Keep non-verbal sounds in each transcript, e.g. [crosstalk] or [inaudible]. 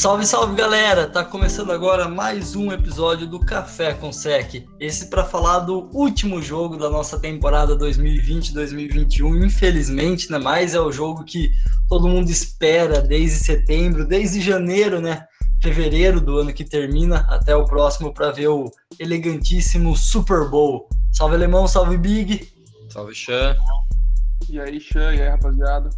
Salve, salve galera! Tá começando agora mais um episódio do Café com Sec. Esse para falar do último jogo da nossa temporada 2020-2021. Infelizmente, né? Mas é o jogo que todo mundo espera desde setembro, desde janeiro, né? Fevereiro do ano que termina até o próximo para ver o elegantíssimo Super Bowl. Salve alemão, salve Big. Salve Xan. E aí, Xan, e aí, rapaziada?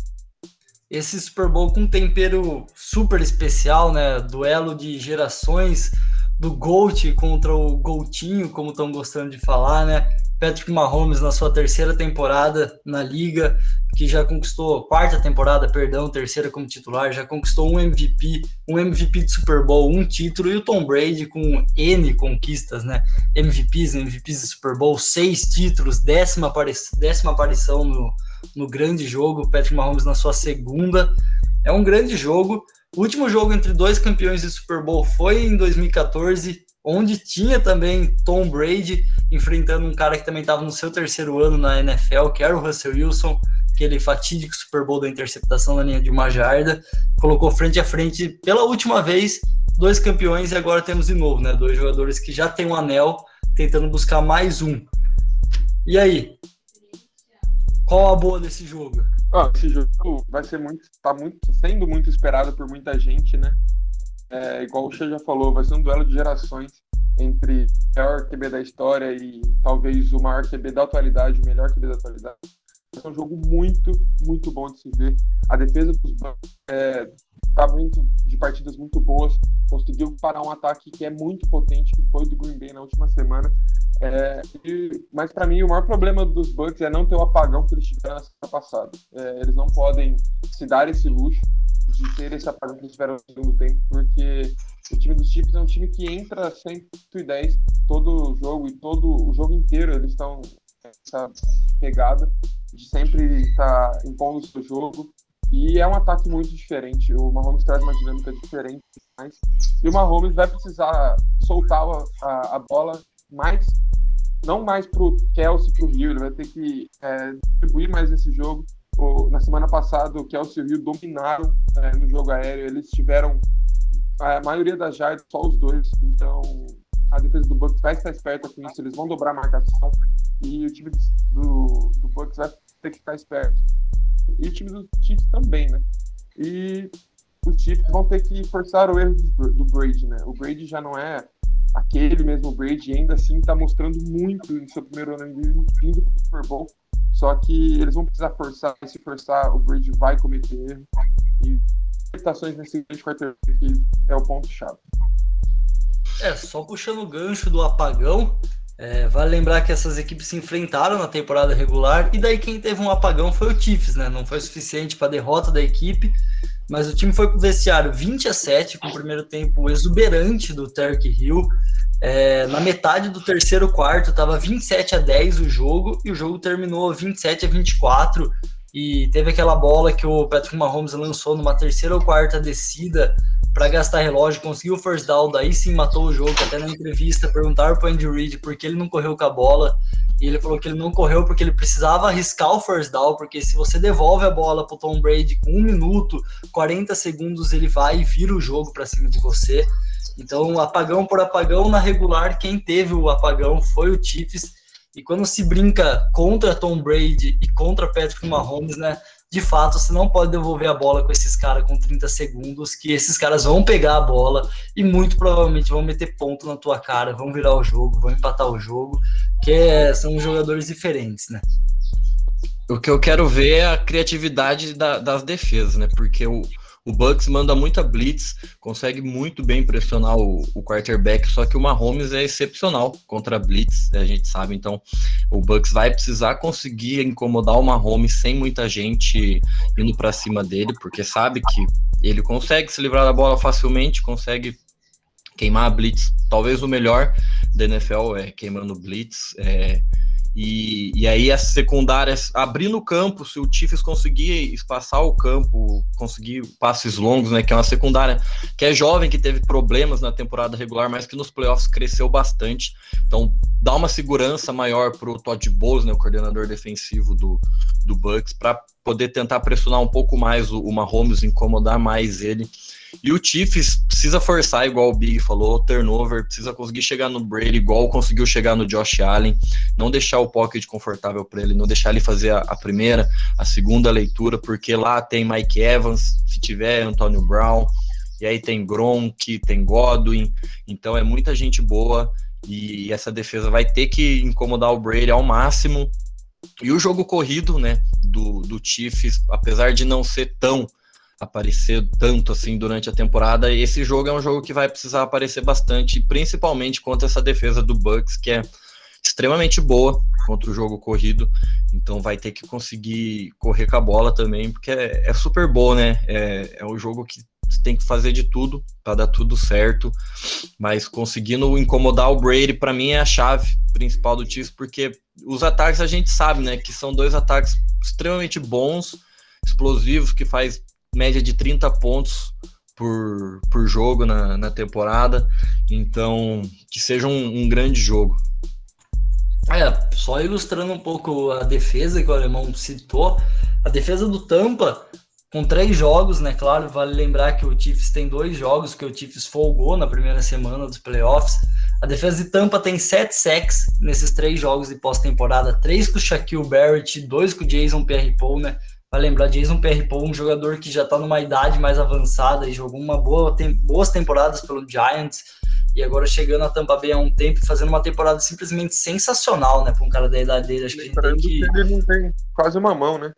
Esse Super Bowl com um tempero super especial, né? Duelo de gerações do Gold contra o Goltinho, como estão gostando de falar, né? Patrick Mahomes na sua terceira temporada na liga, que já conquistou quarta temporada, perdão, terceira como titular, já conquistou um MVP, um MVP de Super Bowl, um título e o Tom Brady com N conquistas, né? MVPs, MVPs de Super Bowl, seis títulos, décima, apari décima aparição no, no grande jogo, Patrick Mahomes na sua segunda. É um grande jogo. O último jogo entre dois campeões de Super Bowl foi em 2014, onde tinha também Tom Brady enfrentando um cara que também estava no seu terceiro ano na NFL, que era o Russell Wilson, aquele fatídico Super Bowl da interceptação na linha de uma jarda, colocou frente a frente pela última vez dois campeões e agora temos de novo, né? Dois jogadores que já têm um anel tentando buscar mais um. E aí, qual a boa desse jogo? Ah, esse jogo vai ser muito, tá muito, sendo muito esperado por muita gente, né? É, igual o Xê já falou, vai ser um duelo de gerações entre o maior QB da história e talvez o maior QB da atualidade, o melhor QB da atualidade. É um jogo muito, muito bom de se ver. A defesa dos Bucks é, tá muito de partidas muito boas. Conseguiu parar um ataque que é muito potente, que foi do Green Bay na última semana. É, e, mas para mim o maior problema dos Bucks é não ter o apagão que eles tiveram na semana passada. É, eles não podem se dar esse luxo de ter esse apagão que eles tiveram no segundo tempo, porque o time dos Chiefs é um time que entra 110 todo jogo e todo o jogo inteiro eles estão essa pegada de sempre estar tá impondo o seu jogo. E é um ataque muito diferente. O Mahomes traz uma dinâmica diferente. Mas, e o Mahomes vai precisar soltar a, a bola mais, não mais para o Kelsey para o Rio, ele vai ter que é, distribuir mais esse jogo. O, na semana passada, o Kelsey e o Rio dominaram é, no jogo aéreo, eles tiveram a maioria das jardas, só os dois. Então, a defesa do Bucks vai estar esperta com isso, eles vão dobrar a marcação e o time do, do Bucks vai ter que ficar esperto. E o time dos Chiefs também, né? E os Chiefs vão ter que forçar o erro do, Brady, né? O Brady já não é aquele mesmo Brady, ainda assim está mostrando muito em seu primeiro ano vindo para o Super Bowl. Só que eles vão precisar forçar, e se forçar, o Brady vai cometer erro. E limitações nesse grande quarterback é o ponto-chave. É, só puxando o gancho do apagão, é, vale lembrar que essas equipes se enfrentaram na temporada regular e daí quem teve um apagão foi o Chiefs, né? Não foi suficiente para a derrota da equipe, mas o time foi pro vestiário 20 a 7 com o primeiro tempo exuberante do Terk Hill. É, na metade do terceiro quarto estava 27 a 10 o jogo e o jogo terminou 27 a 24 e teve aquela bola que o Patrick Mahomes lançou numa terceira ou quarta descida para gastar relógio, conseguiu o first down, daí sim matou o jogo. Até na entrevista perguntaram para Andy Reid por que ele não correu com a bola. E ele falou que ele não correu porque ele precisava arriscar o first down, porque se você devolve a bola para Tom Brady com um minuto, 40 segundos, ele vai e vira o jogo para cima de você. Então, apagão por apagão, na regular, quem teve o apagão foi o Chiefs. E quando se brinca contra Tom Brady e contra Patrick Mahomes, né? De fato, você não pode devolver a bola com esses caras com 30 segundos, que esses caras vão pegar a bola e muito provavelmente vão meter ponto na tua cara, vão virar o jogo, vão empatar o jogo, que é, são jogadores diferentes, né? O que eu quero ver é a criatividade da, das defesas, né? Porque o, o Bucks manda muita blitz, consegue muito bem pressionar o, o quarterback, só que o Mahomes é excepcional contra blitz, a gente sabe. Então, o Bucks vai precisar conseguir incomodar o Mahomes sem muita gente indo para cima dele, porque sabe que ele consegue se livrar da bola facilmente, consegue queimar a blitz. Talvez o melhor da NFL é queimando blitz. É, e, e aí as secundárias abrindo o campo, se o Chiefs conseguir espaçar o campo, conseguir passes longos, né? Que é uma secundária que é jovem, que teve problemas na temporada regular, mas que nos playoffs cresceu bastante. Então dá uma segurança maior para o Todd Bowles, né, o coordenador defensivo do, do Bucks, para poder tentar pressionar um pouco mais o, o Mahomes, incomodar mais ele. E o Chiefs precisa forçar, igual o Big falou, turnover, precisa conseguir chegar no Brady, igual conseguiu chegar no Josh Allen, não deixar o pocket confortável para ele, não deixar ele fazer a, a, primeira, a segunda leitura, porque lá tem Mike Evans, se tiver Antonio Brown, e aí tem Gronk, tem Godwin, então é muita gente boa e essa defesa vai ter que incomodar o Brady ao máximo. E o jogo corrido, né, do, do Chiefs, apesar de não ser tão aparecer tanto assim durante a temporada, esse jogo é um jogo que vai precisar aparecer bastante, principalmente contra essa defesa do Bucks, que é extremamente boa contra o jogo corrido, então vai ter que conseguir correr com a bola também, porque é, é super boa, né? É, é um jogo que tem que fazer de tudo para dar tudo certo, mas conseguindo incomodar o Brady, para mim, é a chave principal do Chiefs, porque os ataques a gente sabe, né, que são dois ataques extremamente bons, explosivos, que faz média de 30 pontos por, por jogo na, na temporada, então que seja um, um grande jogo. É, só ilustrando um pouco a defesa que o alemão citou, a defesa do Tampa com três jogos, né? Claro, vale lembrar que o Chiefs tem dois jogos, que o Chiefs folgou na primeira semana dos playoffs. A defesa de Tampa tem sete sacks nesses três jogos de pós-temporada, três com o Shaquille Barrett, dois com o Jason Pierre-Paul, né? Vale lembrar, Jason Pierre-Paul, um jogador que já está numa idade mais avançada e jogou uma boa, tem, boas temporadas pelo Giants e agora chegando a Tampa Bay há um tempo fazendo uma temporada simplesmente sensacional, né, para um cara da idade dele. Acho que a gente tem que... ele não tem quase uma mão, né?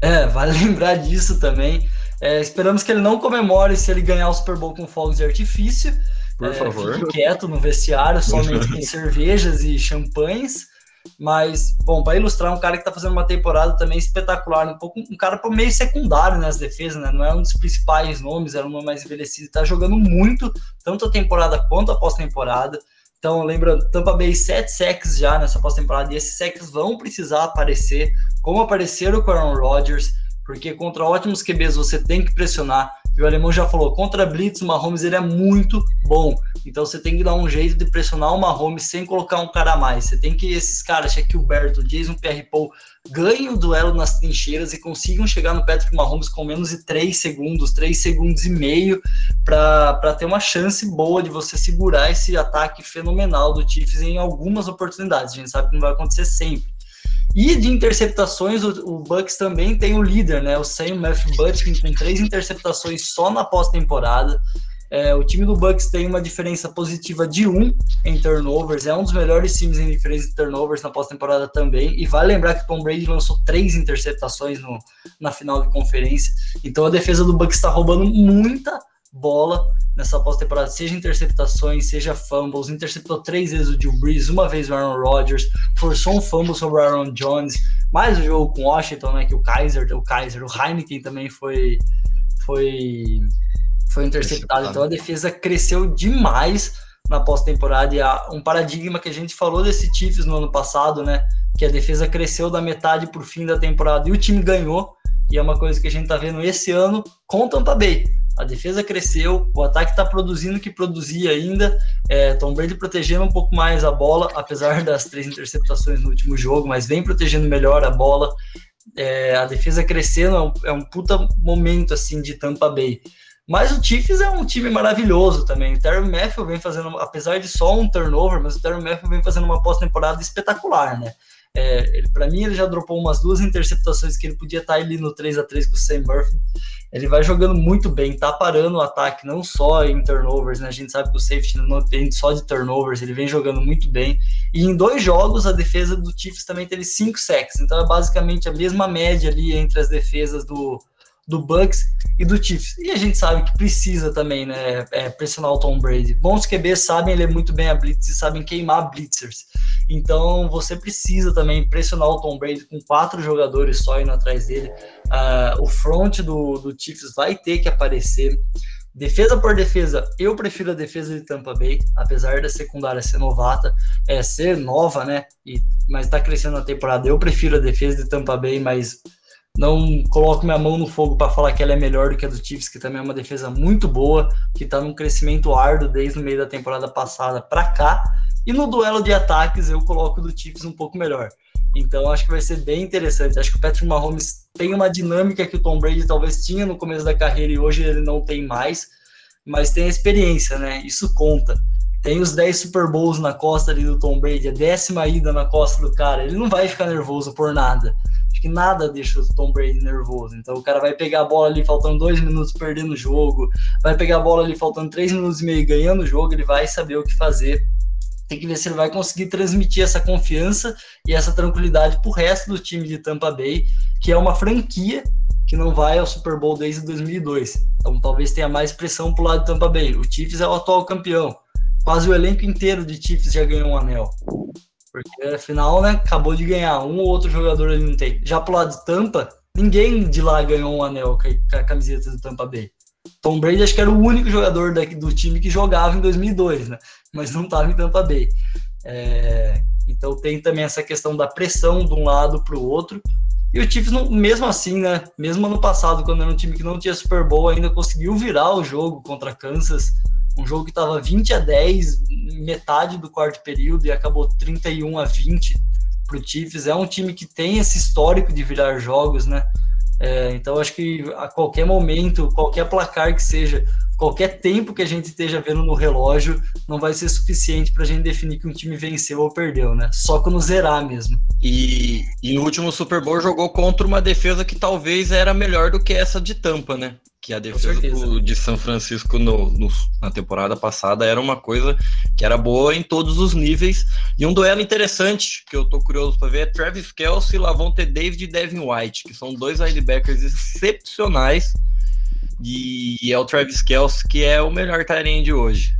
É, vale [laughs] lembrar disso também. É, esperamos que ele não comemore se ele ganhar o Super Bowl com fogos de artifício. Por é, favor. Fique quieto no vestiário, somente com [laughs] cervejas e champanhes. Mas, bom, para ilustrar, um cara que está fazendo uma temporada também espetacular, um pouco um cara meio secundário nas defesas, né? Não é um dos principais nomes, era um nome mais envelhecido, está jogando muito, tanto a temporada quanto a pós-temporada. Então, lembrando, Tampa Bay sete sacks já nessa pós-temporada, e esses sacks vão precisar aparecer, como apareceram com o Aaron Rodgers, porque contra ótimos QBs você tem que pressionar. E o alemão já falou, contra Blitz, o Mahomes ele é muito bom. Então você tem que dar um jeito de pressionar o Mahomes sem colocar um cara a mais. Você tem que esses caras, Shaquille Jason Pierre-Paul, ganhem o duelo nas trincheiras e consigam chegar no Patrick Mahomes com menos de 3 segundos, 3 segundos e meio, para ter uma chance boa de você segurar esse ataque fenomenal do Chiefs em algumas oportunidades. A gente sabe que não vai acontecer sempre. E de interceptações, o, o Bucks também tem o líder, né? O Sam Matthew Butkin com três interceptações só na pós-temporada. É, o time do Bucks tem uma diferença positiva de um em turnovers, é um dos melhores times em diferença de turnovers na pós-temporada também. E vale lembrar que o Tom Brady lançou três interceptações no, na final de conferência. Então a defesa do Bucks está roubando muita bola nessa pós-temporada, seja interceptações, seja fumbles, interceptou três vezes o Drew Brees, uma vez o Aaron Rodgers, forçou um fumble sobre o Aaron Jones, mais o jogo com Washington, né, que o Kaiser, o Kaiser, o Heineken também foi foi foi interceptado. Então a defesa cresceu demais na pós-temporada e há um paradigma que a gente falou desse Chiefs no ano passado, né, que a defesa cresceu da metade para o fim da temporada e o time ganhou. E é uma coisa que a gente tá vendo esse ano com o Tampa Bay a defesa cresceu, o ataque está produzindo o que produzia ainda. É, Tom Brady protegendo um pouco mais a bola, apesar das três interceptações no último jogo, mas vem protegendo melhor a bola. É, a defesa crescendo é um, é um, puta momento assim de Tampa Bay. Mas o Chiefs é um time maravilhoso também. O Terry Matthew vem fazendo, apesar de só um turnover, mas o Terry Matthew vem fazendo uma pós-temporada espetacular, né? É, para mim, ele já dropou umas duas interceptações que ele podia estar tá ali no 3 a 3 com o Sam Murphy. Ele vai jogando muito bem, tá parando o ataque, não só em turnovers, né? A gente sabe que o safety não tem só de turnovers, ele vem jogando muito bem. E em dois jogos, a defesa do Chiefs também teve cinco sacks. Então é basicamente a mesma média ali entre as defesas do, do Bucks e do Chiefs. E a gente sabe que precisa também, né, é, pressionar o Tom Brady. Bons QBs sabem ler muito bem a blitz e sabem queimar blitzers. Então você precisa também pressionar o Tom Brady com quatro jogadores só indo atrás dele. Uh, o front do, do Chiefs vai ter que aparecer. Defesa por defesa, eu prefiro a defesa de Tampa Bay, apesar da secundária ser novata, é ser nova, né? E, mas tá crescendo na temporada. Eu prefiro a defesa de Tampa Bay, mas não coloco minha mão no fogo para falar que ela é melhor do que a do Chiefs, que também é uma defesa muito boa, que está num crescimento árduo desde o meio da temporada passada para cá. E no duelo de ataques eu coloco o do Chiefs um pouco melhor. Então acho que vai ser bem interessante. Acho que o Patrick Mahomes tem uma dinâmica que o Tom Brady talvez tinha no começo da carreira e hoje ele não tem mais, mas tem a experiência, né? Isso conta. Tem os 10 Super Bowls na costa ali do Tom Brady, a décima ida na costa do cara. Ele não vai ficar nervoso por nada. Que nada deixa o Tom Brady nervoso. Então o cara vai pegar a bola ali faltando dois minutos perdendo o jogo, vai pegar a bola ali faltando três minutos e meio ganhando o jogo, ele vai saber o que fazer tem que ver se ele vai conseguir transmitir essa confiança e essa tranquilidade para o resto do time de Tampa Bay, que é uma franquia que não vai ao Super Bowl desde 2002. Então talvez tenha mais pressão para o lado de Tampa Bay. O Chiefs é o atual campeão. Quase o elenco inteiro de Chiefs já ganhou um anel. Porque afinal, né, acabou de ganhar. Um ou outro jogador ele não tem. Já pro lado de Tampa, ninguém de lá ganhou um anel com a camiseta do Tampa Bay. Tom Brady acho que era o único jogador daqui do time que jogava em 2002, né? Mas não estava em Tampa Bay. É, então tem também essa questão da pressão de um lado para o outro. E o Chiefs, mesmo assim, né? Mesmo ano passado, quando era um time que não tinha Super Bowl, ainda conseguiu virar o jogo contra Kansas. Um jogo que estava 20 a 10, metade do quarto período, e acabou 31 a 20 para o Chiefs. É um time que tem esse histórico de virar jogos, né? É, então, acho que a qualquer momento, qualquer placar que seja, qualquer tempo que a gente esteja vendo no relógio, não vai ser suficiente para a gente definir que um time venceu ou perdeu, né? Só quando zerar mesmo. E, e no último Super Bowl jogou contra uma defesa que talvez era melhor do que essa de Tampa, né? Que a defesa do, de São Francisco no, no, na temporada passada era uma coisa que era boa em todos os níveis. E um duelo interessante que eu tô curioso para ver é Travis Kelsey, Lavonte David e Devin White, que são dois linebackers excepcionais. E, e é o Travis Kelsey que é o melhor de hoje.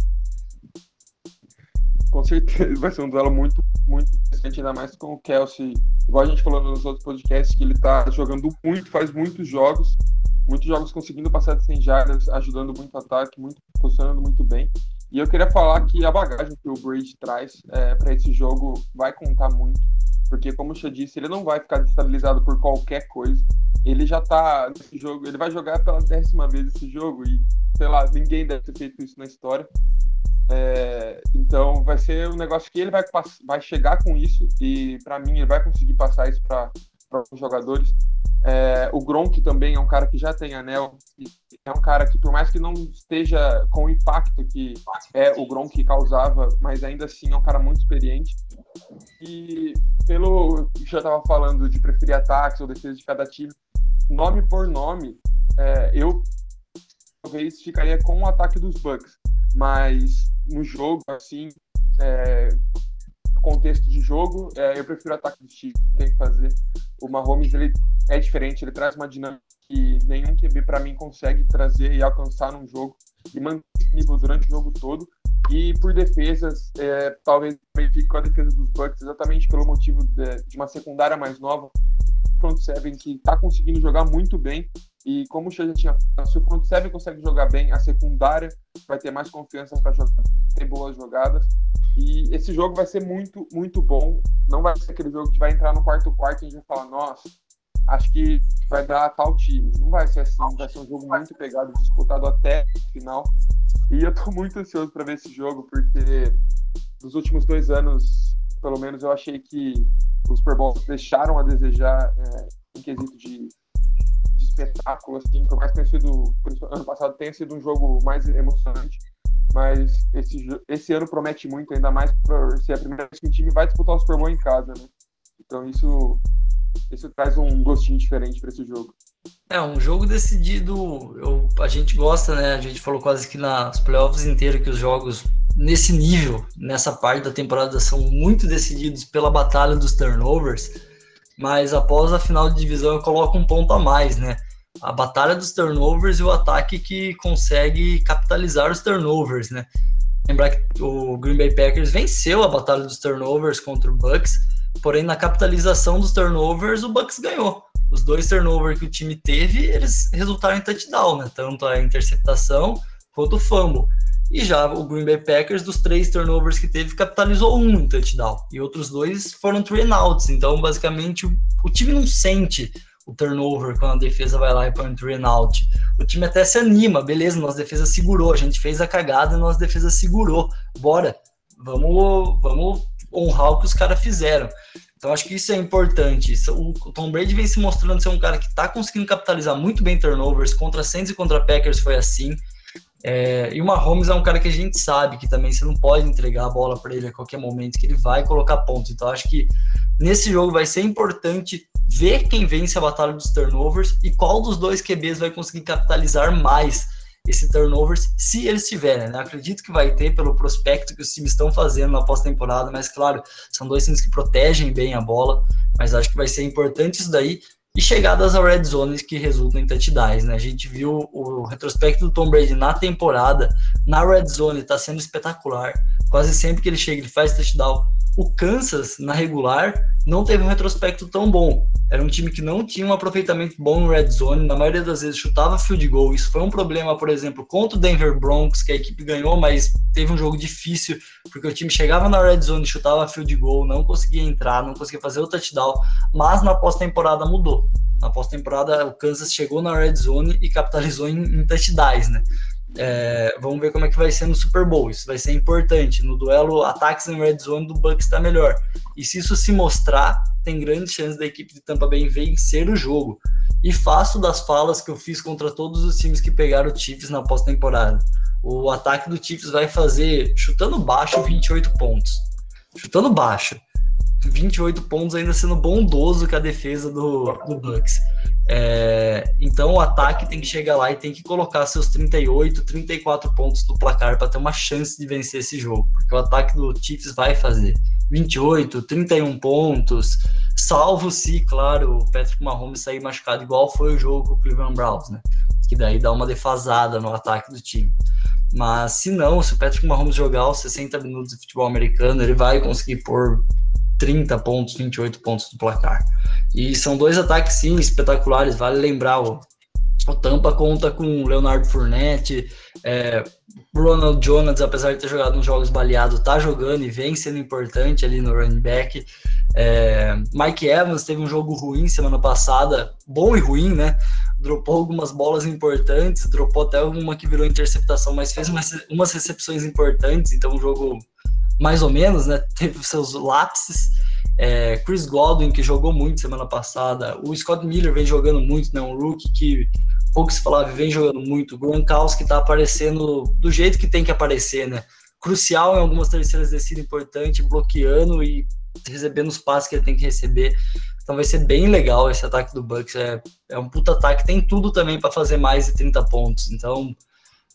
Com certeza [laughs] vai ser um duelo muito, muito interessante, ainda mais com o Kelsey. Igual a gente falou nos outros podcasts, que ele tá jogando muito, faz muitos jogos muitos jogos conseguindo passar de 100 jardas, ajudando muito o ataque, muito posicionando muito bem. E eu queria falar que a bagagem que o Brady traz é, para esse jogo vai contar muito, porque como o Xia disse, ele não vai ficar destabilizado por qualquer coisa. Ele já tá nesse jogo, ele vai jogar pela décima vez esse jogo e, sei lá, ninguém deve ter feito isso na história. É, então vai ser um negócio que ele vai, vai chegar com isso e para mim ele vai conseguir passar isso para os jogadores. É, o Gronk também é um cara que já tem anel, é um cara que, por mais que não esteja com o impacto que é o Gronk causava, mas ainda assim é um cara muito experiente. E pelo que já estava falando de preferir ataques ou defesa de cada time, nome por nome, é, eu talvez ficaria com o ataque dos Bucks, mas no jogo, assim, é, contexto de jogo, é, eu prefiro o ataque do Chiefs, tem que fazer. O Mahomes, ele é diferente, ele traz uma dinâmica que nenhum QB para mim consegue trazer e alcançar num jogo e manter esse nível durante o jogo todo. E por defesas, é, talvez fique com a defesa dos Bucks, exatamente pelo motivo de, de uma secundária mais nova, front seven que está conseguindo jogar muito bem. E como o já tinha falado, se o front seven consegue jogar bem, a secundária vai ter mais confiança para jogar, ter boas jogadas. E esse jogo vai ser muito, muito bom. Não vai ser aquele jogo que vai entrar no quarto quarto e a gente vai falar, nossa, acho que vai dar tal time. Não vai ser assim, vai ser um jogo muito pegado, disputado até o final. E eu tô muito ansioso para ver esse jogo, porque nos últimos dois anos, pelo menos, eu achei que os Super Bowls deixaram a desejar é, em quesito de, de espetáculo, assim, por mais sido, ano passado tenha sido um jogo mais emocionante mas esse, esse ano promete muito, ainda mais por ser a primeira vez que o time vai disputar o Super Bowl em casa, né? Então isso, isso traz um gostinho diferente para esse jogo. É, um jogo decidido, eu, a gente gosta, né? A gente falou quase que nas playoffs inteiras que os jogos nesse nível, nessa parte da temporada, são muito decididos pela batalha dos turnovers, mas após a final de divisão eu coloco um ponto a mais, né? A batalha dos turnovers e o ataque que consegue capitalizar os turnovers, né? Lembrar que o Green Bay Packers venceu a batalha dos turnovers contra o Bucks, porém na capitalização dos turnovers o Bucks ganhou. Os dois turnovers que o time teve, eles resultaram em touchdown, né? Tanto a interceptação quanto o fumble. E já o Green Bay Packers, dos três turnovers que teve, capitalizou um em touchdown. E outros dois foram three outs. Então, basicamente, o, o time não sente o turnover quando a defesa vai lá e põe um three and out. O time até se anima, beleza, nossa defesa segurou, a gente fez a cagada e nossa defesa segurou, bora. Vamos, vamos honrar o que os caras fizeram. Então acho que isso é importante. O Tom Brady vem se mostrando ser um cara que está conseguindo capitalizar muito bem turnovers. Contra Saints e contra Packers foi assim. É, e o Mahomes é um cara que a gente sabe que também você não pode entregar a bola para ele a qualquer momento, que ele vai colocar pontos. Então acho que nesse jogo vai ser importante ver quem vence a batalha dos turnovers e qual dos dois QBs vai conseguir capitalizar mais esse turnovers, se eles tiverem. Né? Acredito que vai ter pelo prospecto que os times estão fazendo na pós-temporada, mas claro, são dois times que protegem bem a bola, mas acho que vai ser importante isso daí. E chegadas ao red zone que resultam em touchdowns, né? A gente viu o retrospecto do Tom Brady na temporada, na red zone, está sendo espetacular. Quase sempre que ele chega, ele faz touchdown. O Kansas, na regular, não teve um retrospecto tão bom. Era um time que não tinha um aproveitamento bom no red zone, na maioria das vezes chutava field goal. Isso foi um problema, por exemplo, contra o Denver Broncos, que a equipe ganhou, mas teve um jogo difícil, porque o time chegava na red zone, chutava field goal, não conseguia entrar, não conseguia fazer o touchdown, mas na pós-temporada mudou. Na pós-temporada, o Kansas chegou na red zone e capitalizou em, em touchdowns, né? É, vamos ver como é que vai ser no Super Bowl. Isso vai ser importante. No duelo ataques em red zone do Bucks está melhor. E se isso se mostrar, tem grandes chances da equipe de Tampa Bay vencer o jogo. E faço das falas que eu fiz contra todos os times que pegaram o Chiefs na pós-temporada. O ataque do Chiefs vai fazer, chutando baixo, 28 pontos. Chutando baixo. 28 pontos ainda sendo bondoso com a defesa do, do Bucks. É, então o ataque tem que chegar lá e tem que colocar seus 38, 34 pontos no placar para ter uma chance de vencer esse jogo, porque o ataque do Chiefs vai fazer 28, 31 pontos, salvo se, claro, o Patrick Mahomes sair machucado igual foi o jogo com o Cleveland Browns, né? Que daí dá uma defasada no ataque do time. Mas se não, se o Patrick Mahomes jogar os 60 minutos de futebol americano, ele vai conseguir pôr 30 pontos, 28 pontos no placar. E são dois ataques, sim, espetaculares. Vale lembrar, o, o Tampa conta com Leonardo Fournette, é, Ronald Jones, apesar de ter jogado nos jogos baleados, tá jogando e vem sendo importante ali no running back. É, Mike Evans teve um jogo ruim semana passada, bom e ruim, né? Dropou algumas bolas importantes, dropou até uma que virou interceptação, mas fez umas, umas recepções importantes, então um jogo mais ou menos, né? Teve seus lapses. É, Chris Godwin, que jogou muito semana passada. O Scott Miller vem jogando muito, né? Um rookie que pouco se falava, vem jogando muito. O Gronkowski tá aparecendo do jeito que tem que aparecer, né? Crucial em algumas terceiras descidas importante, bloqueando e recebendo os passes que ele tem que receber. Então vai ser bem legal esse ataque do Bucks. É, é um puta ataque, tem tudo também para fazer mais de 30 pontos. Então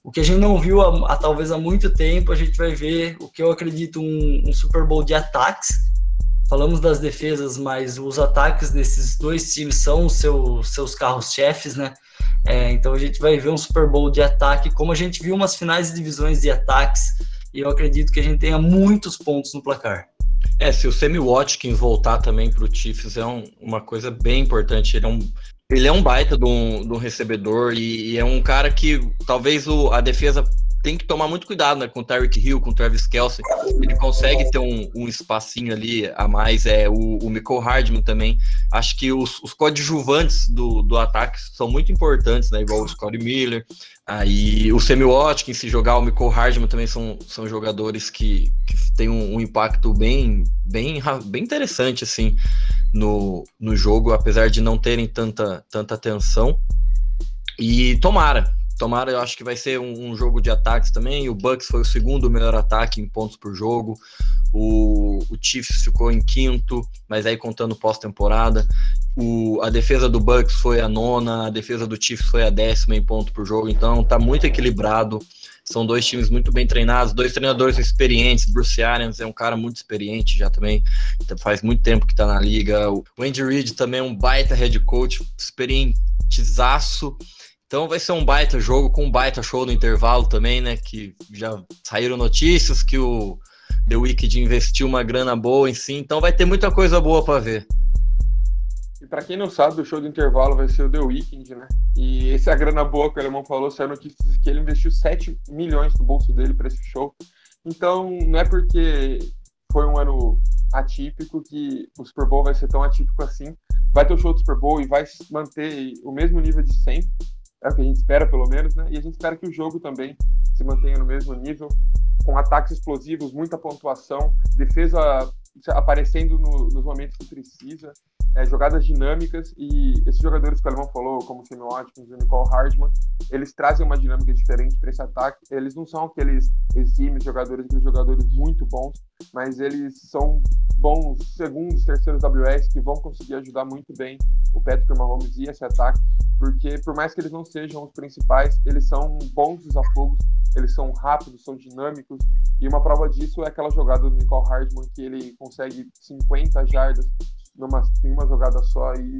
o que a gente não viu há, há, talvez há muito tempo, a gente vai ver o que eu acredito um, um Super Bowl de ataques. Falamos das defesas, mas os ataques desses dois times são os seu, seus carros-chefes, né? É, então a gente vai ver um Super Bowl de ataque, como a gente viu umas finais de divisões de ataques, e eu acredito que a gente tenha muitos pontos no placar. É, se o Sammy Watkins voltar também para o Chiefs é um, uma coisa bem importante. Ele é um, ele é um baita de um, de um recebedor e, e, é um cara que talvez o, a defesa tem que tomar muito cuidado né, com o Tyreek Hill, com o Travis Kelsey. Ele consegue ter um, um espacinho ali a mais. É, o, o Michael Hardman também. Acho que os, os coadjuvantes do, do ataque são muito importantes, né? Igual o Scott Miller. Aí o Sammy Watkins, se jogar o Michael Hardman também são, são jogadores que, que têm um, um impacto bem, bem, bem interessante, assim no, no jogo, apesar de não terem tanta, tanta atenção. E tomara, tomara, eu acho que vai ser um, um, jogo de ataques também. O Bucks foi o segundo melhor ataque em pontos por jogo. O, o Chiefs ficou em quinto, mas aí contando pós-temporada. a defesa do Bucks foi a nona, a defesa do Chiefs foi a décima em ponto por jogo. Então tá muito equilibrado. São dois times muito bem treinados, dois treinadores experientes. Bruce Arians é um cara muito experiente já também, faz muito tempo que tá na liga. O Andy Reid também é um baita head coach, experientizaço. Então vai ser um baita jogo com um baita show no intervalo também, né? Que já saíram notícias que o The Wicked investiu uma grana boa em si, então vai ter muita coisa boa para ver. E para quem não sabe, o show do intervalo vai ser o The Weeknd, né? E esse é a grana boa que o Alemão falou, saiu notícias que ele investiu 7 milhões do bolso dele para esse show. Então, não é porque foi um ano atípico que o Super Bowl vai ser tão atípico assim. Vai ter o show do Super Bowl e vai manter o mesmo nível de sempre. É o que a gente espera, pelo menos, né? E a gente espera que o jogo também se mantenha no mesmo nível. com ataques explosivos, muita pontuação, defesa aparecendo no, nos momentos que precisa, é, jogadas dinâmicas e esses jogadores que o Alemão falou, como o Sammy Watkins o Nicole Hardman, eles trazem uma dinâmica diferente para esse ataque. Eles não são aqueles exímios jogadores, aqueles jogadores muito bons, mas eles são bons segundos, terceiros WS que vão conseguir ajudar muito bem o Patrick Mahomes e esse ataque, porque por mais que eles não sejam os principais, eles são bons desafogos, eles são rápidos, são dinâmicos, e uma prova disso é aquela jogada do Nicole Hardman que ele consegue 50 jardas em uma jogada só e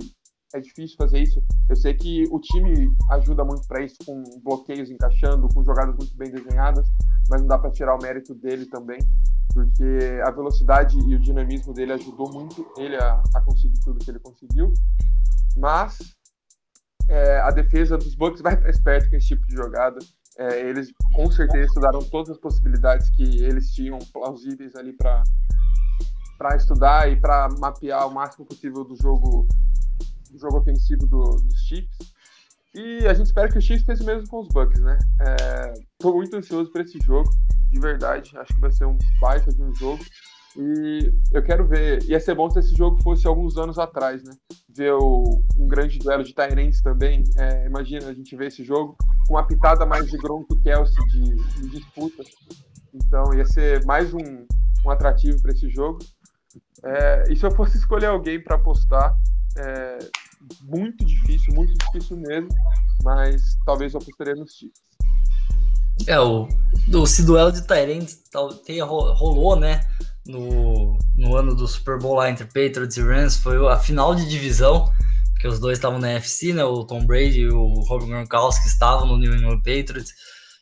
é difícil fazer isso. Eu sei que o time ajuda muito para isso, com bloqueios encaixando, com jogadas muito bem desenhadas, mas não dá para tirar o mérito dele também, porque a velocidade e o dinamismo dele ajudou muito ele a, a conseguir tudo que ele conseguiu. Mas é, a defesa dos Bucks vai estar esperto com esse tipo de jogada. É, eles com certeza estudaram todas as possibilidades que eles tinham plausíveis ali para para estudar e para mapear o máximo possível do jogo do jogo ofensivo do, dos Chiefs. E a gente espera que o Chiefs faça o mesmo com os Bucks, né? Estou é, muito ansioso para esse jogo, de verdade. Acho que vai ser um baita de um jogo. E eu quero ver. Ia ser bom se esse jogo fosse alguns anos atrás, né? Ver o, um grande duelo de Tyrants também. É, imagina a gente ver esse jogo com uma pitada mais de Gronk e Kelsey de, de disputa. Então ia ser mais um, um atrativo para esse jogo. É, e se eu fosse escolher alguém para apostar, é muito difícil, muito difícil mesmo, mas talvez eu apostaria nos Chiefs. É, o, o esse duelo de Tyrants rolou, né, no, no ano do Super Bowl lá entre Patriots e Rams, foi a final de divisão, que os dois estavam na NFC, né, o Tom Brady e o Rob Gronkowski estavam no New England Patriots,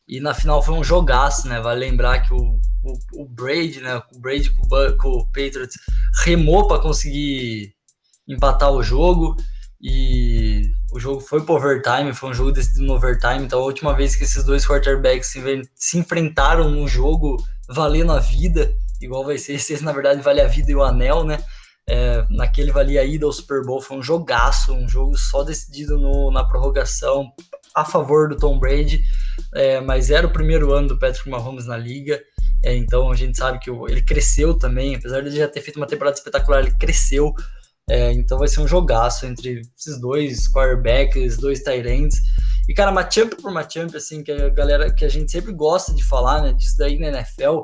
e na final foi um jogaço, né? Vale lembrar que o, o, o Brady, né? O Brady com o, com o Patriots remou para conseguir empatar o jogo. E o jogo foi pro overtime, foi um jogo decidido no overtime. Então, a última vez que esses dois quarterbacks se, se enfrentaram num jogo valendo a vida, igual vai ser [laughs] esse, na verdade, vale a vida e o anel, né? É, naquele valia a ida ao Super Bowl, foi um jogaço, um jogo só decidido no, na prorrogação a favor do Tom Brady, é, mas era o primeiro ano do Patrick Mahomes na liga, é, então a gente sabe que ele cresceu também, apesar de ele já ter feito uma temporada espetacular, ele cresceu, é, então vai ser um jogaço entre esses dois quarterbacks, dois tight ends, e cara, matchup por matchup, assim, que a galera, que a gente sempre gosta de falar, né, disso daí na NFL,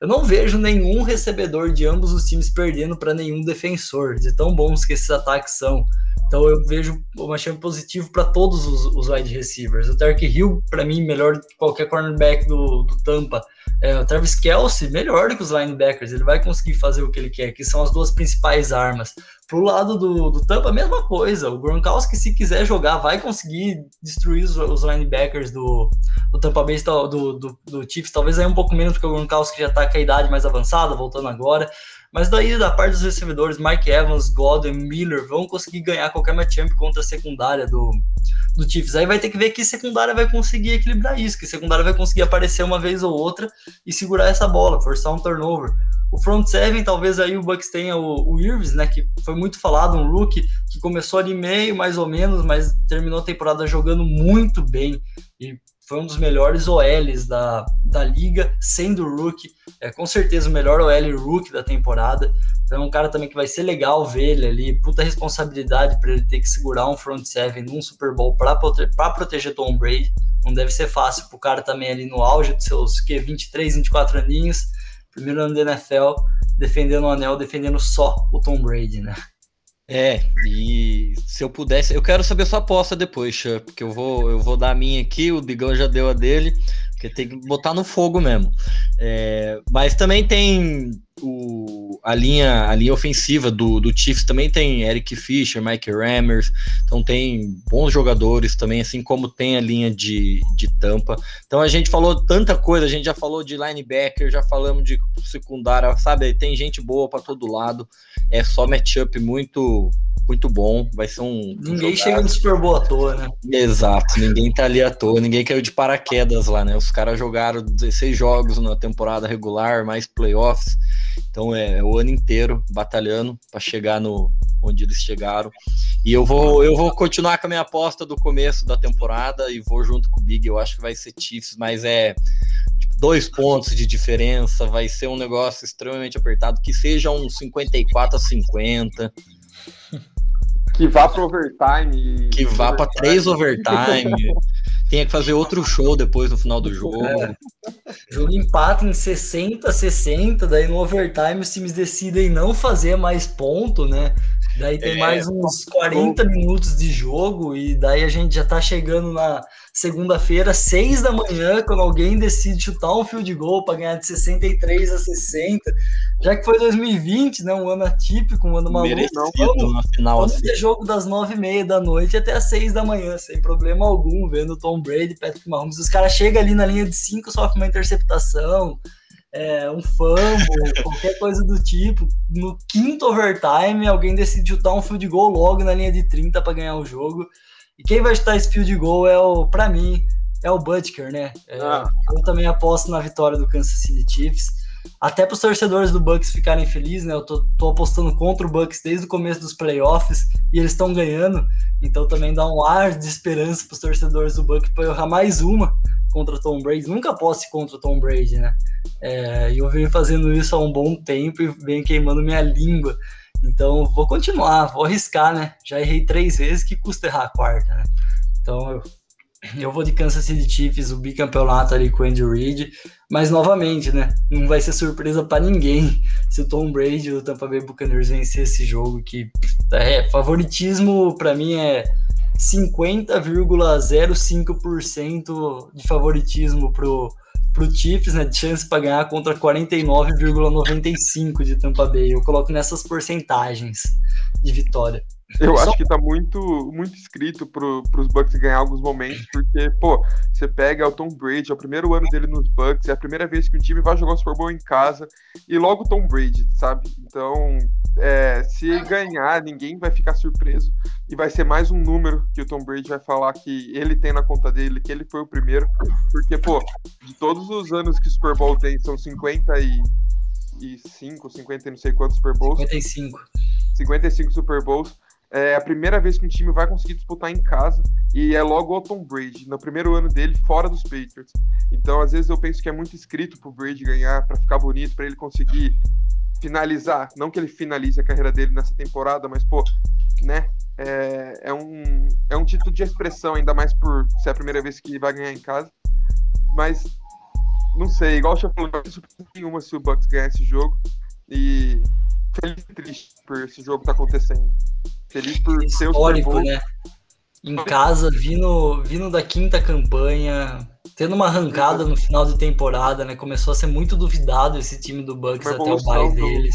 eu não vejo nenhum recebedor de ambos os times perdendo para nenhum defensor, de tão bons que esses ataques são. Então eu vejo uma chance positivo para todos os, os, wide receivers. O Tark Hill, para mim, melhor do que qualquer cornerback do, do Tampa. É, o Travis Kelsey, melhor do que os linebackers. Ele vai conseguir fazer o que ele quer, que são as duas principais armas. Pro lado do, do Tampa, a mesma coisa. O Gronkowski, se quiser jogar, vai conseguir destruir os, os linebackers do, do Tampa Bay, do, do, do Chiefs. Talvez aí um pouco menos, porque o Gronkowski já tá com a idade mais avançada, voltando agora. Mas daí, da parte dos recebedores, Mike Evans, Godwin, Miller vão conseguir ganhar qualquer matchup contra a secundária do, do Chiefs. Aí vai ter que ver que secundária vai conseguir equilibrar isso, que secundária vai conseguir aparecer uma vez ou outra e segurar essa bola, forçar um turnover. O front seven, talvez aí o Bucks tenha o, o Irvis, né, que foi muito falado, um rookie que começou ali meio, mais ou menos, mas terminou a temporada jogando muito bem e foi um dos melhores OLs da, da liga, sendo rookie, é com certeza o melhor OL rookie da temporada. Então é um cara também que vai ser legal ver ele ali, puta responsabilidade para ele ter que segurar um front seven num Super Bowl para prote proteger Tom Brady. Não deve ser fácil pro cara também ali no auge dos seus que 23, 24 aninhos, primeiro ano da NFL, defendendo o anel, defendendo só o Tom Brady, né? É, e se eu pudesse, eu quero saber sua aposta depois, Chuck, porque eu vou, eu vou dar a minha aqui, o Bigão já deu a dele, porque tem que botar no fogo mesmo. É, mas também tem o, a, linha, a linha ofensiva do, do Chiefs, também tem Eric Fischer, Mike Rammers, então tem bons jogadores também, assim como tem a linha de, de tampa. Então a gente falou tanta coisa, a gente já falou de linebacker, já falamos de secundária, sabe? Tem gente boa para todo lado, é só matchup muito muito bom. Vai ser um. Ninguém um chega no Super Bowl à toa, né? Exato, ninguém tá ali à toa, ninguém caiu de paraquedas lá, né? Os caras jogaram 16 jogos na temporada regular, mais playoffs. Então é, é o ano inteiro batalhando para chegar no onde eles chegaram. E eu vou, eu vou continuar com a minha aposta do começo da temporada e vou junto com o Big. Eu acho que vai ser Chiefs, mas é dois pontos de diferença, vai ser um negócio extremamente apertado, que seja um 54 a 50. Que vá para overtime. Que vá para três overtime. [laughs] tenha que fazer outro show depois no final do jogo. É. Jogo empata em 60, 60, daí no overtime os times decidem não fazer mais ponto, né? Daí tem é, mais uns 40 minutos de jogo e daí a gente já tá chegando na segunda-feira, 6 da manhã, quando alguém decide chutar um field goal para ganhar de 63 a 60. Já que foi 2020, né, um ano atípico, um ano maluco, Merecido vamos, na final vamos assim. ter jogo das 9h30 da noite até as 6 da manhã, sem problema algum, vendo Tom Brady, Patrick Mahomes. Os caras chegam ali na linha de 5, sofrem uma interceptação, é, um fumble, [laughs] qualquer coisa do tipo. No quinto overtime, alguém decide chutar um field goal logo na linha de 30 para ganhar o jogo. E quem vai chutar esse field goal é o, para mim, é o Butker, né? É, ah. Eu também aposto na vitória do Kansas City Chiefs. Até para os torcedores do Bucks ficarem felizes, né? Eu tô, tô, apostando contra o Bucks desde o começo dos playoffs e eles estão ganhando. Então também dá um ar de esperança para os torcedores do Bucks para errar mais uma contra Tom Brady. Nunca aposte contra Tom Brady, né? É, e eu venho fazendo isso há um bom tempo e venho queimando minha língua. Então vou continuar, vou arriscar, né? Já errei três vezes, que custa errar a quarta, né? Então eu, [clears throat] eu vou de Kansas City Chiefs, o bicampeonato ali com o Andy Reid, mas novamente, né? Não vai ser surpresa para ninguém [laughs] se o Tom Brady e o Tampa Bay Buccaneers vencer esse jogo, que é favoritismo para mim é 50,05% de favoritismo pro, pro Chiefs, né, de chance para ganhar contra 49,95 de Tampa Bay. Eu coloco nessas porcentagens de vitória. Eu Só... acho que tá muito, muito escrito pro, pros Bucks ganhar alguns momentos, porque, pô, você pega o Tom Brady, é o primeiro ano dele nos Bucks, é a primeira vez que o time vai jogar o Super Bowl em casa, e logo o Tom Brady, sabe? Então, é, se ganhar, ninguém vai ficar surpreso, e vai ser mais um número que o Tom Brady vai falar que ele tem na conta dele, que ele foi o primeiro, porque, pô, de todos os anos que o Super Bowl tem, são 55, 50 e não sei quantos Super Bowls. 55. 55 Super Bowls é a primeira vez que um time vai conseguir disputar em casa e é logo o Tom Brady, no primeiro ano dele, fora dos Patriots. Então, às vezes, eu penso que é muito escrito pro Brady ganhar, para ficar bonito, para ele conseguir finalizar. Não que ele finalize a carreira dele nessa temporada, mas, pô, né? É, é, um, é um título de expressão, ainda mais por ser a primeira vez que vai ganhar em casa. Mas, não sei, igual eu falou, não tem surpresa nenhuma se o Bucks ganhar esse jogo. E feliz e triste por esse jogo estar tá acontecendo. Feliz por ser histórico, né? Em casa, vindo, vindo da quinta campanha, tendo uma arrancada no final de temporada, né? Começou a ser muito duvidado esse time do Bucks até o bye deles.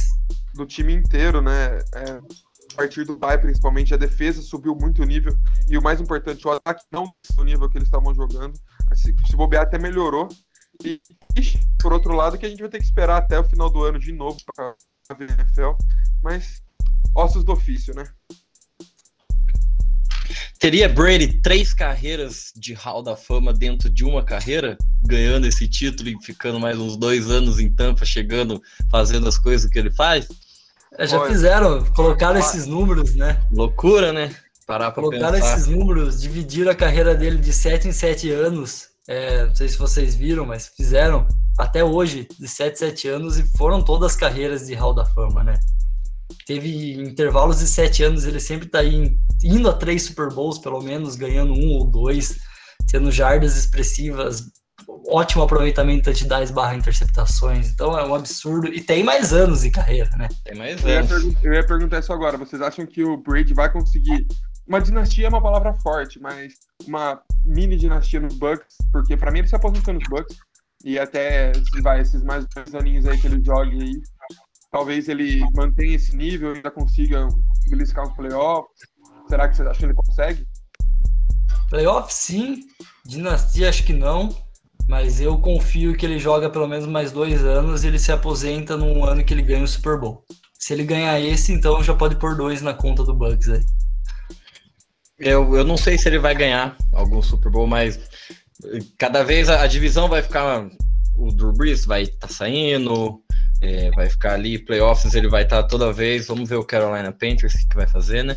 Do time inteiro, né? É, a partir do bye, principalmente, a defesa subiu muito o nível. E o mais importante, o ataque não o nível que eles estavam jogando. Se, se bobear, até melhorou. E, por outro lado, que a gente vai ter que esperar até o final do ano de novo para ver a NFL. Mas ossos do ofício, né? Teria Brady três carreiras de Hall da Fama dentro de uma carreira, ganhando esse título e ficando mais uns dois anos em Tampa, chegando, fazendo as coisas que ele faz? É, já fizeram, colocaram esses números, né? Loucura, né? Parar pra colocaram pensar. esses números, dividiram a carreira dele de sete em sete anos. É, não sei se vocês viram, mas fizeram até hoje, de 7, 7 anos, e foram todas as carreiras de Hall da Fama, né? Teve intervalos de sete anos, ele sempre tá aí, indo a três Super Bowls, pelo menos, ganhando um ou dois, tendo jardas expressivas, ótimo aproveitamento de 10 barra interceptações, então é um absurdo, e tem mais anos de carreira, né? Tem mais anos. Eu ia, eu ia perguntar isso agora, vocês acham que o Brady vai conseguir, uma dinastia é uma palavra forte, mas uma mini dinastia no Bucks, porque para mim ele se aposentou nos Bucks, e até vai, esses mais dois aninhos aí que ele jogue aí, talvez ele mantenha esse nível e ainda consiga beliscar os playoffs? Será que você acha que ele consegue? Playoff sim, dinastia acho que não, mas eu confio que ele joga pelo menos mais dois anos e ele se aposenta num ano que ele ganha o Super Bowl. Se ele ganhar esse, então já pode pôr dois na conta do Bucks aí. Eu, eu não sei se ele vai ganhar algum Super Bowl, mas cada vez a, a divisão vai ficar. O Drew Brees vai estar tá saindo, é, vai ficar ali, playoffs ele vai estar toda vez. Vamos ver o Carolina Panthers que vai fazer, né?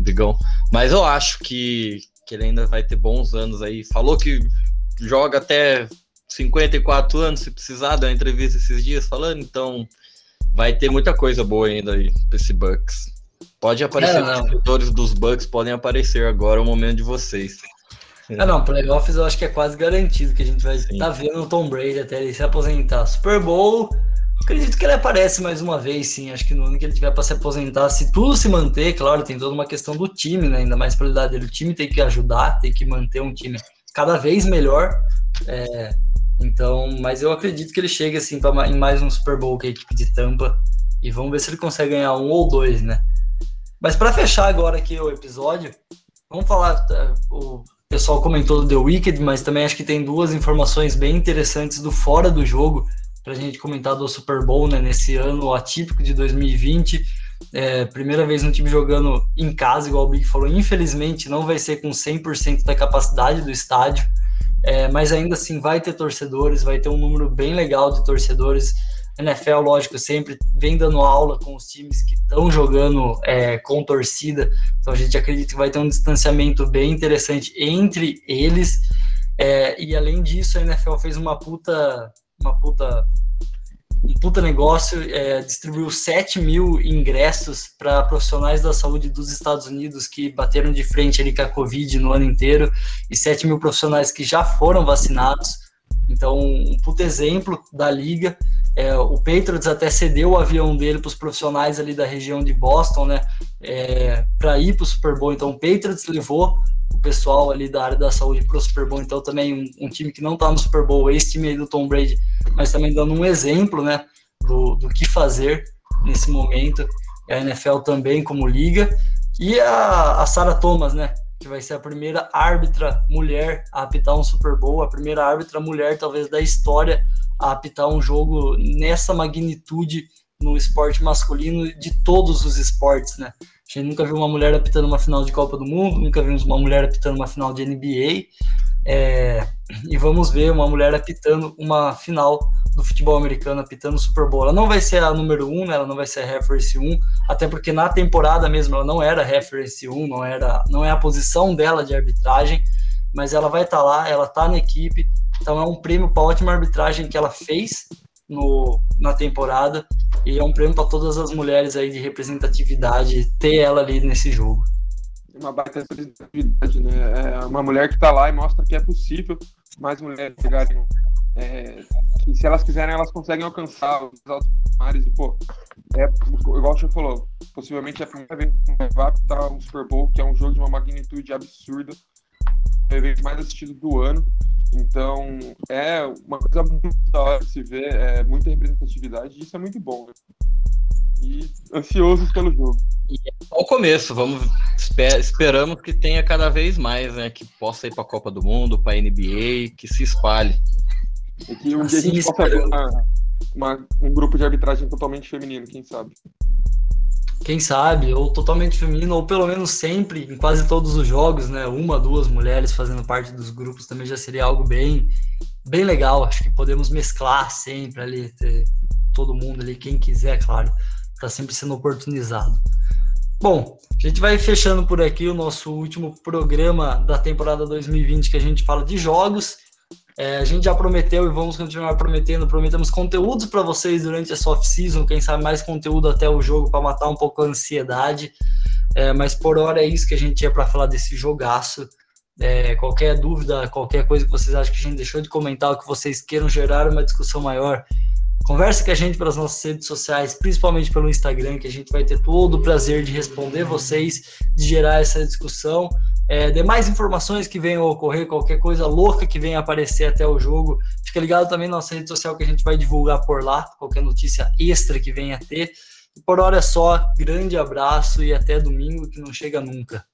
Bigão. Mas eu acho que, que ele ainda vai ter bons anos aí. Falou que joga até 54 anos, se precisar, dar uma entrevista esses dias falando, então vai ter muita coisa boa ainda aí pra esse Bucks. Pode aparecer, é, os jogadores dos Bucks podem aparecer agora, é o momento de vocês. Ah, não, playoffs eu acho que é quase garantido que a gente vai estar tá vendo o Tom Brady até ele se aposentar. Super Bowl, acredito que ele aparece mais uma vez, sim. Acho que no ano que ele tiver para se aposentar, se tudo se manter, claro, tem toda uma questão do time, né? Ainda mais pela idade dele. O time tem que ajudar, tem que manter um time cada vez melhor. É, então, mas eu acredito que ele chegue assim pra, em mais um Super Bowl com a equipe de Tampa. E vamos ver se ele consegue ganhar um ou dois, né? Mas para fechar agora aqui o episódio, vamos falar. Tá, o pessoal comentou do The Wicked, mas também acho que tem duas informações bem interessantes do fora do jogo para a gente comentar do Super Bowl, né? Nesse ano atípico de 2020. É, primeira vez no time jogando em casa, igual o Big falou. Infelizmente, não vai ser com 100% da capacidade do estádio. É, mas ainda assim vai ter torcedores, vai ter um número bem legal de torcedores. NFL, lógico, sempre vem dando aula com os times que estão jogando é, com torcida, então a gente acredita que vai ter um distanciamento bem interessante entre eles. É, e além disso, a NFL fez uma puta, uma puta um puta negócio, é, distribuiu 7 mil ingressos para profissionais da saúde dos Estados Unidos que bateram de frente ali com a Covid no ano inteiro, e 7 mil profissionais que já foram vacinados. Então, um puta exemplo da liga. É, o Patriots até cedeu o avião dele para os profissionais ali da região de Boston, né, é, para ir para o Super Bowl. Então, o Patriots levou o pessoal ali da área da saúde para o Super Bowl. Então, também um, um time que não está no Super Bowl, esse time aí do Tom Brady, mas também dando um exemplo, né, do, do que fazer nesse momento. A NFL também como liga. E a, a Sarah Thomas, né, que vai ser a primeira árbitra mulher a apitar um Super Bowl, a primeira árbitra mulher, talvez, da história a apitar um jogo nessa magnitude no esporte masculino de todos os esportes, né? A gente nunca viu uma mulher apitando uma final de Copa do Mundo, nunca vimos uma mulher apitando uma final de NBA, é, e vamos ver uma mulher apitando uma final do futebol americano, apitando Super Bowl. Ela não vai ser a número um, né? ela não vai ser a reference 1, até porque na temporada mesmo ela não era reference 1, não, era, não é a posição dela de arbitragem, mas ela vai estar tá lá, ela está na equipe, então é um prêmio para a ótima arbitragem que ela fez no, na temporada e é um prêmio para todas as mulheres aí de representatividade ter ela ali nesse jogo. Uma baita representatividade, né? É uma mulher que está lá e mostra que é possível mais mulheres chegarem. É, que se elas quiserem, elas conseguem alcançar os altos mares. E, pô, é, igual o senhor falou, possivelmente é a primeira vez que vai estar um Super Bowl, que é um jogo de uma magnitude absurda, evento mais assistido do ano. Então, é uma coisa muito da hora de se ver, é muita representatividade, e isso é muito bom. Né? E ansiosos pelo jogo. E é o começo, vamos esper, esperamos que tenha cada vez mais, né? Que possa ir para a Copa do Mundo, para a NBA, que se espalhe. E que um assim, dia a gente possa ver uma, uma, um grupo de arbitragem totalmente feminino, quem sabe quem sabe, ou totalmente feminino, ou pelo menos sempre, em quase todos os jogos, né? Uma, duas mulheres fazendo parte dos grupos também já seria algo bem, bem legal. Acho que podemos mesclar sempre ali, ter todo mundo ali, quem quiser, claro, está sempre sendo oportunizado. Bom, a gente vai fechando por aqui o nosso último programa da temporada 2020 que a gente fala de jogos. É, a gente já prometeu e vamos continuar prometendo. Prometemos conteúdos para vocês durante essa off-season, quem sabe mais conteúdo até o jogo para matar um pouco a ansiedade. É, mas por hora é isso que a gente tinha para falar desse jogaço. É, qualquer dúvida, qualquer coisa que vocês acham que a gente deixou de comentar, ou que vocês queiram gerar uma discussão maior, converse com a gente pelas nossas redes sociais, principalmente pelo Instagram, que a gente vai ter todo o prazer de responder vocês, de gerar essa discussão. É, demais informações que venham a ocorrer, qualquer coisa louca que venha aparecer até o jogo, fica ligado também na nossa rede social que a gente vai divulgar por lá, qualquer notícia extra que venha a ter. E por hora é só, grande abraço e até domingo que não chega nunca.